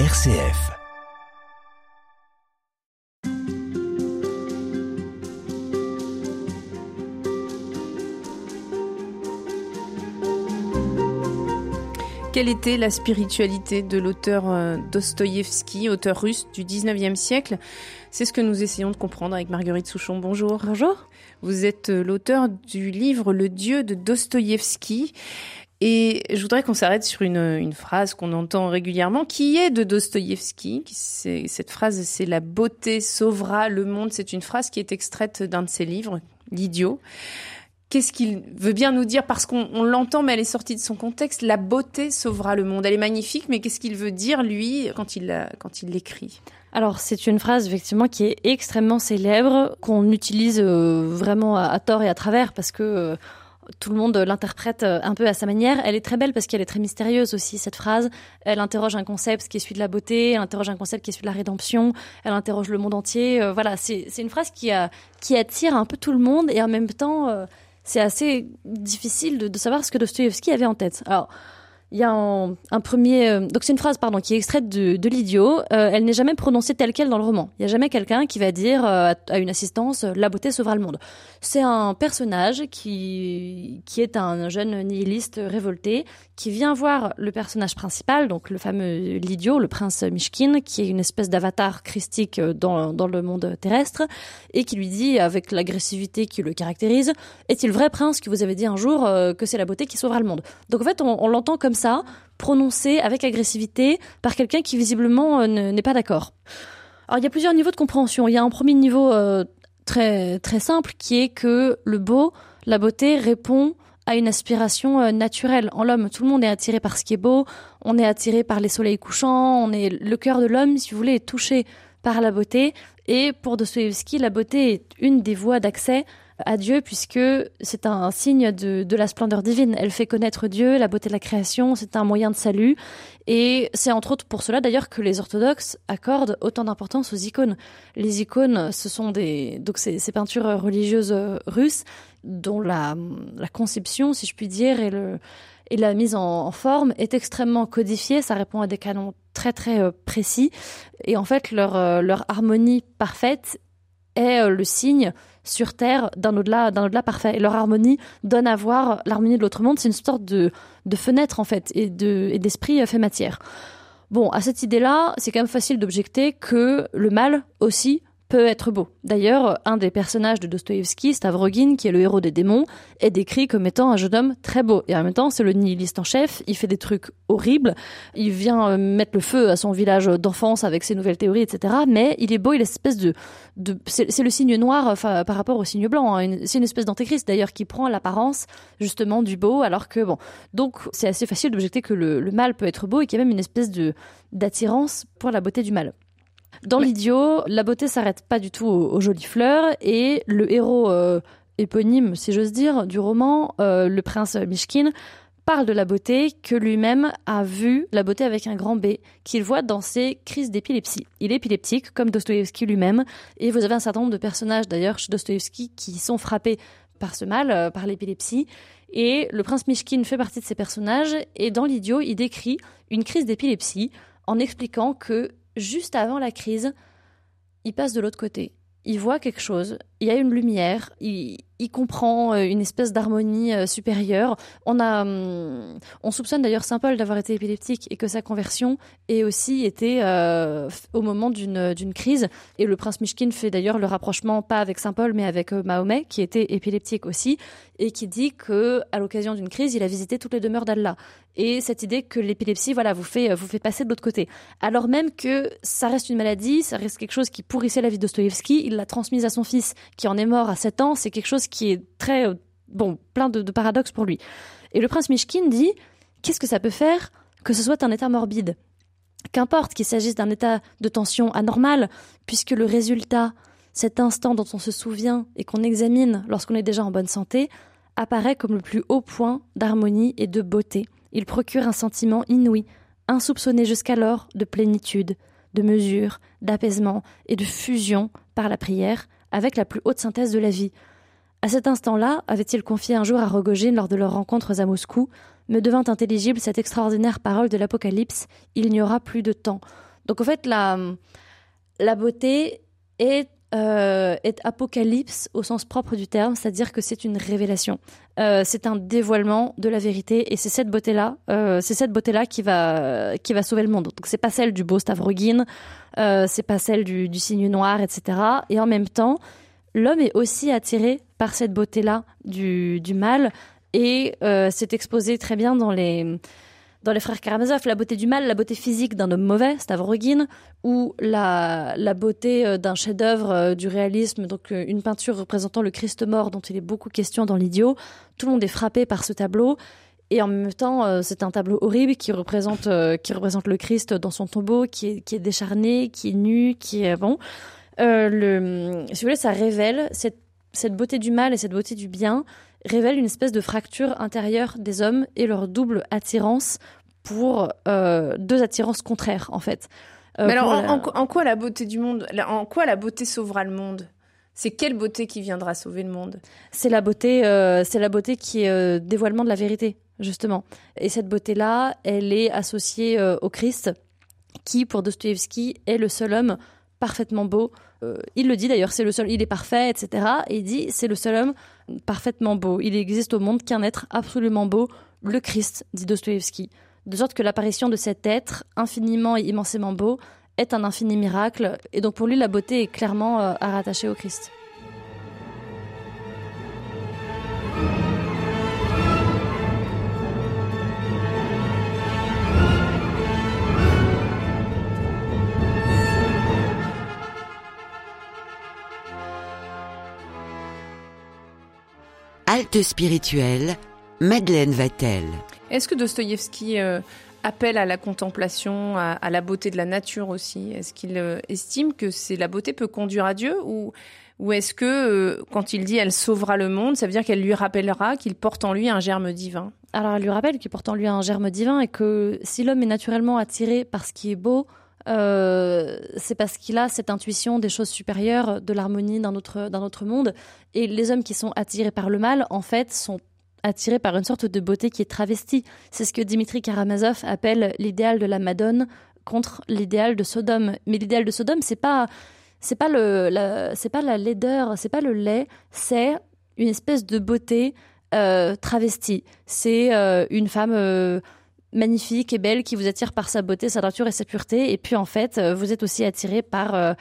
RCF. Quelle était la spiritualité de l'auteur euh, Dostoïevski, auteur russe du 19e siècle? C'est ce que nous essayons de comprendre avec Marguerite Souchon. Bonjour. Bonjour. Vous êtes euh, l'auteur du livre Le Dieu de Dostoïevski. Et je voudrais qu'on s'arrête sur une, phrase qu'on entend régulièrement, qui est de Dostoïevski. Cette phrase, c'est La beauté sauvera le monde. C'est une phrase qui est extraite d'un de ses livres, L'idiot qu'est-ce qu'il veut bien nous dire? Parce qu'on l'entend, mais elle est sortie de son contexte. La beauté sauvera le monde. Elle est magnifique, mais qu'est-ce qu'il veut dire, lui, quand il, quand il l'écrit? Alors c'est une phrase effectivement qui est extrêmement célèbre, qu'on utilise euh, vraiment à, tort et à travers parce que euh, tout le monde l'interprète euh, un peu à sa manière. Elle est très belle parce qu'elle est très mystérieuse aussi, cette phrase. Elle interroge un concept qui est celui de la beauté, elle interroge un concept qui est celui de la rédemption, elle interroge le monde entier. voilà, c'est une phrase qui, a, qui attire un peu tout le monde et en même temps, c'est assez difficile de, de, savoir ce que Dostoevsky avait en tête. Alors, il y a un, premier, euh, donc c'est une phrase pardon qui est extraite de, de l'idiot. Euh, elle n'est jamais prononcée telle quelle dans le roman. Il n'y a jamais quelqu'un qui va dire euh, à, une assistance la beauté sauvera le monde. C'est un personnage qui qui est un jeune nihiliste révolté qui vient voir le personnage principal, donc le fameux l'idiot, le prince Mishkin, qui est une espèce d'avatar christique dans dans le monde terrestre et qui lui dit avec l'agressivité qui le caractérise est-il vrai prince que vous avez dit un jour que c'est la beauté qui sauvera le monde? Donc en fait on, on l'entend comme ça prononcé avec agressivité par quelqu'un qui visiblement euh, n'est pas d'accord. Alors il y a plusieurs niveaux de compréhension. Il y a un premier niveau euh, très très simple qui est que le beau, la beauté répond à une aspiration euh, naturelle en l'homme. Tout le monde est attiré par ce qui est beau, on est attiré par les soleils couchants, on est le cœur de l'homme, si vous voulez, est touché par la beauté. Et pour Dostoevsky, la beauté est une des voies d'accès à Dieu puisque c'est un signe de, de, la splendeur divine. Elle fait connaître Dieu, la beauté de la création, c'est un moyen de salut. Et c'est entre autres pour cela d'ailleurs que les orthodoxes accordent autant d'importance aux icônes. Les icônes, ce sont des donc ces, ces peintures religieuses russes dont la, la conception, si je puis dire, et le et la mise en, forme est extrêmement codifiée. Ça répond à des canons très très euh, précis. Et en fait, leur, euh, leur harmonie parfaite est euh, le signe sur Terre d'un au-delà, d'un au-delà parfait. Et leur harmonie donne à voir l'harmonie de l'autre monde. C'est une sorte de, de fenêtre, en fait, et, de, et d'esprit euh, fait matière. Bon, à cette idée-là, c'est quand même facile d'objecter que le mal aussi peut être beau. D'ailleurs, un des personnages de Dostoïevski, Stavrogin, qui est le héros des démons, est décrit comme étant un jeune homme très beau. Et en même temps, c'est le nihiliste en chef, il fait des trucs horribles, il vient euh, mettre le feu à son village d'enfance avec ses nouvelles théories, etc. Mais il est beau, il est espèce de... c'est le signe noir enfin, par rapport au signe blanc. Hein. C'est une espèce d'antéchrist d'ailleurs qui prend l'apparence justement du beau, alors que bon... Donc c'est assez facile d'objecter que le, le mal peut être beau et qu'il y a même une espèce de d'attirance pour la beauté du mal. Dans l'idiot, la beauté s'arrête pas du tout aux, jolies fleurs et le héros euh, éponyme, si j'ose dire, du roman, euh, le prince Mishkin, parle de la beauté que lui-même a vu, la beauté avec un grand B, qu'il voit dans ses crises d'épilepsie. Il est épileptique, comme Dostoïevski lui-même, et vous avez un certain nombre de personnages d'ailleurs chez Dostoïevski qui sont frappés par ce mal, euh, par l'épilepsie. Et le prince Mishkin fait partie de ces personnages, et dans l'idiot, il décrit une crise d'épilepsie en expliquant que juste avant la crise, il passe de l'autre côté. Il voit quelque chose, il y a une lumière, il, il comprend euh, une espèce d'harmonie euh, supérieure. On a, hum, on soupçonne d'ailleurs Saint Paul d'avoir été épileptique et que sa conversion ait aussi été euh, au moment d'une crise. Et le prince Mishkin fait d'ailleurs le rapprochement pas avec Saint Paul mais avec Mahomet qui était épileptique aussi et qui dit que à l'occasion d'une crise il a visité toutes les demeures d'Allah. Et cette idée que l'épilepsie voilà vous fait vous fait passer de l'autre côté. Alors même que ça reste une maladie, ça reste quelque chose qui pourrissait la vie de Dostoïevski, il l'a transmise à son fils qui en est mort à 7 ans. C'est quelque chose qui est très, euh, bon, plein de, paradoxes pour lui. Et le prince Mishkin dit, qu'est-ce que ça peut faire que ce soit un état morbide? Qu'importe qu'il s'agisse d'un état de tension anormal, puisque le résultat, cet instant dont on se souvient et qu'on examine lorsqu'on est déjà en bonne santé, apparaît comme le plus haut point d'harmonie et de beauté. Il procure un sentiment inouï, insoupçonné jusqu'alors de plénitude, de mesure, d'apaisement et de fusion par la prière avec la plus haute synthèse de la vie. À cet instant-là, avait-il confié un jour à Rogojin lors de leurs rencontres à Moscou, me devint intelligible cette extraordinaire parole de l'Apocalypse, il n'y aura plus de temps. Donc en fait, la, beauté est euh, est apocalypse au sens propre du terme, c'est-à-dire que c'est une révélation. Euh, c'est un dévoilement de la vérité et c'est cette beauté-là, euh, cette beauté-là qui va sauver le monde. Donc c'est pas celle du beau Stavrogin, c'est pas celle du, du signe noir, etc. Et en même temps, l'homme est aussi attiré par cette beauté-là du, du mal et euh, c'est exposé très bien dans les dans les frères Karamazov, la beauté du mal, la beauté physique d'un homme mauvais, Stavrogin, ou la, la beauté euh, d'un chef-d'œuvre euh, du réalisme, donc une peinture représentant le Christ mort dont il est beaucoup question dans l'idiot. Tout le monde est frappé par ce tableau. Et en même temps, c'est un tableau horrible qui représente, qui représente le Christ dans son tombeau, qui est, qui est décharné, qui est nu, qui est bon. Euh, le, si vous voulez, ça révèle cette, cette beauté du mal et cette beauté du bien révèle une espèce de fracture intérieure des hommes et leur double attirance pour euh, deux attirances contraires en fait. Euh, Mais alors, en, la... en, en, quoi la beauté du monde, en quoi la beauté sauvera le monde? C'est quelle beauté qui viendra sauver le monde? C'est la beauté, euh, c'est la beauté qui est dévoilement de la vérité justement. Et cette beauté-là, elle est associée au Christ, qui pour Dostoïevski est le seul homme parfaitement beau. Euh, il le dit d'ailleurs, c'est le seul, il est parfait, etc. Et il dit, c'est le seul homme parfaitement beau. Il existe au monde qu'un être absolument beau, le Christ, dit Dostoïevski. De sorte que l'apparition de cet être infiniment et immensément beau est un infini miracle. Et donc pour lui, la beauté est clairement euh, à rattacher au Christ. Halte spirituelle, Madeleine Vatel. Est-ce que Dostoïevski euh, appelle à la contemplation, à, à, la beauté de la nature aussi? Est-ce qu'il euh, estime que c'est la beauté peut conduire à Dieu ou, ou est-ce que euh, quand il dit elle sauvera le monde, ça veut dire qu'elle lui rappellera qu'il porte en lui un germe divin? Alors elle lui rappelle qu'il porte en lui un germe divin et que si l'homme est naturellement attiré par ce qui est beau, euh, c'est parce qu'il a cette intuition des choses supérieures, de l'harmonie d'un autre, d'un autre monde. Et les hommes qui sont attirés par le mal, en fait, sont attirés par une sorte de beauté qui est travestie. C'est ce que Dimitri Karamazov appelle l'idéal de la Madone contre l'idéal de Sodome. Mais l'idéal de Sodome, c'est pas, c'est pas le, la, c'est pas la laideur, c'est pas le lait, c'est une espèce de beauté euh, travestie. C'est euh, une femme magnifique et belle qui vous attire par sa beauté, sa nature et sa pureté. Et puis en fait, vous êtes aussi attiré par euh,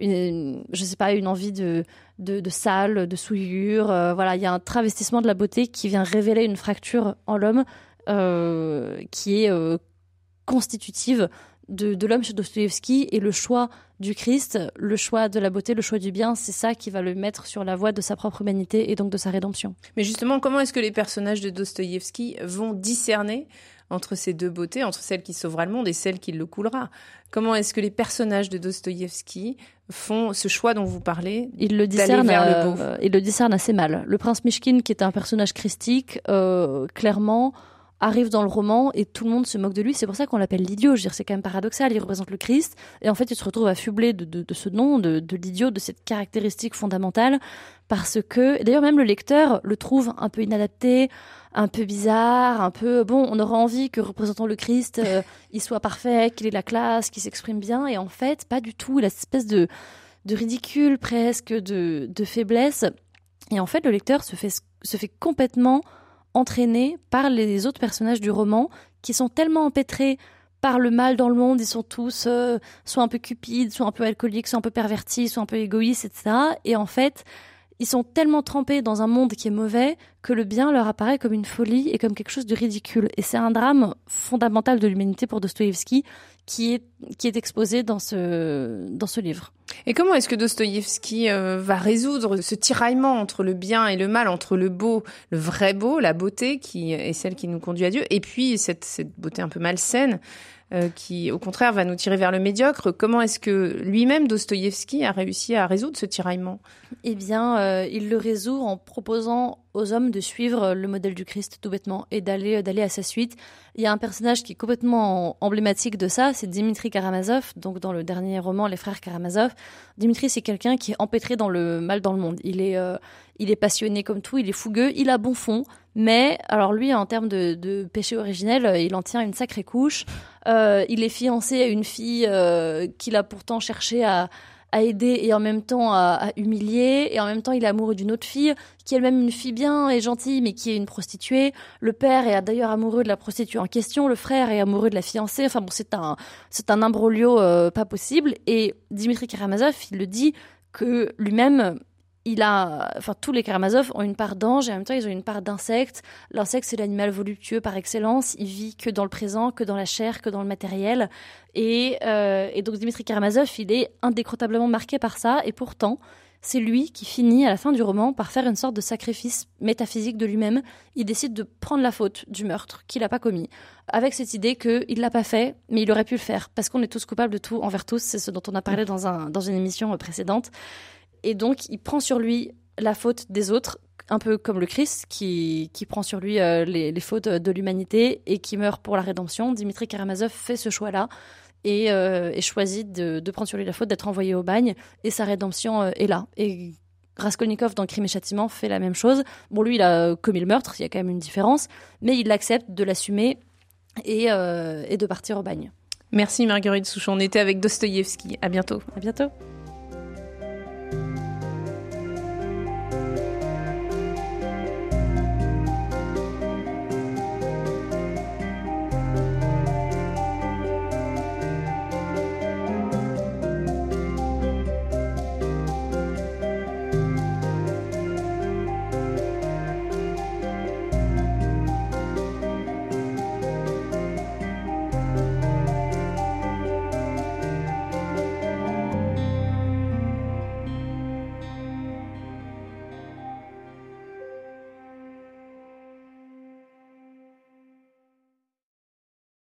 une, sais pas, une envie de, de, sale, de souillure. Euh, voilà, il y a un travestissement de la beauté qui vient révéler une fracture en l'homme euh, qui est euh, constitutive de, de l'homme chez Dostoïevski et le choix du Christ, le choix de la beauté, le choix du bien, c'est ça qui va le mettre sur la voie de sa propre humanité et donc de sa rédemption. Mais justement, comment est-ce que les personnages de Dostoïevski vont discerner entre ces deux beautés, entre celle qui sauvera le monde et celle qui le coulera? Comment est-ce que les personnages de Dostoïevski font ce choix dont vous parlez Il le discerne, vers le beau? euh, il le discerne assez mal. Le prince Mishkin, qui est un personnage christique, euh, clairement arrive dans le roman et tout le monde se moque de lui. C'est pour ça qu'on l'appelle l'idiot. Je veux dire, c'est quand même paradoxal. Il représente le Christ et en fait, il se retrouve affublé de, de, de ce nom, de, de l'idiot, de cette caractéristique fondamentale, parce que d'ailleurs même le lecteur le trouve un peu inadapté, un peu bizarre, un peu bon. On aura envie que représentant le Christ, euh, il soit parfait, qu'il ait la classe, qu'il s'exprime bien, et en fait, pas du tout. Il a cette espèce de de ridicule presque, de, de faiblesse. Et en fait, le lecteur se fait se fait complètement entraînés par les autres personnages du roman qui sont tellement empêtrés par le mal dans le monde, ils sont tous euh, soit un peu cupides, soit un peu alcooliques, soit un peu pervertis, soit un peu égoïstes, etc. Et en fait, ils sont tellement trempés dans un monde qui est mauvais que le bien leur apparaît comme une folie et comme quelque chose de ridicule. Et c'est un drame fondamental de l'humanité pour Dostoïevski qui est, qui est exposé dans ce, dans ce livre. Et comment est-ce que Dostoïevski euh, va résoudre ce tiraillement entre le bien et le mal, entre le beau, le vrai beau, la beauté qui est celle qui nous conduit à Dieu, et puis cette, cette beauté un peu malsaine euh, qui, au contraire, va nous tirer vers le médiocre. Comment est-ce que lui-même, Dostoïevski, a réussi à résoudre ce tiraillement? Eh bien, euh, il le résout en proposant aux hommes de suivre le modèle du Christ tout bêtement et d'aller d'aller à sa suite. Il y a un personnage qui est complètement emblématique de ça, c'est Dimitri Karamazov, donc dans le dernier roman Les frères Karamazov. Dimitri c'est quelqu'un qui est empêtré dans le mal dans le monde. Il est euh, il est passionné comme tout, il est fougueux, il a bon fond, mais alors lui en termes de, péché originel, il en tient une sacrée couche. Euh, il est fiancé à une fille euh, qu'il a pourtant cherché à aider et en même temps à, humilier. Et en même temps il est amoureux d'une autre fille qui est elle-même une fille bien et gentille mais qui est une prostituée. Le père est d'ailleurs amoureux de la prostituée en question. Le frère est amoureux de la fiancée. Enfin bon c'est un c'est un imbroglio euh, pas possible. Et Dimitri Karamazov il le dit que lui-même il a, enfin, tous les Karamazov ont une part d'ange et en même temps ils ont une part d'insecte. L'insecte c'est l'animal voluptueux par excellence. Il vit que dans le présent, que dans la chair, que dans le matériel. Et, euh, donc Dimitri Karamazov, il est indécrotablement marqué par ça. Et pourtant, c'est lui qui finit à la fin du roman par faire une sorte de sacrifice métaphysique de lui-même. Il décide de prendre la faute du meurtre qu'il n'a pas commis, avec cette idée qu'il l'a pas fait, mais il aurait pu le faire, parce qu'on est tous coupables de tout envers tous. C'est ce dont on a parlé dans, un, dans une émission précédente. Et donc, il prend sur lui la faute des autres, un peu comme le Christ qui, qui prend sur lui euh, les, fautes de l'humanité et qui meurt pour la rédemption. Dimitri Karamazov fait ce choix-là et, euh, choisit de, prendre sur lui la faute d'être envoyé au bagne et sa rédemption euh, est là. Et Raskolnikov dans Crime et Châtiment fait la même chose. Bon, lui, il a commis le meurtre, il y a quand même une différence, mais il accepte de l'assumer et, et de partir au bagne. Merci Marguerite Souchon. On était avec Dostoïevski. À bientôt. À bientôt.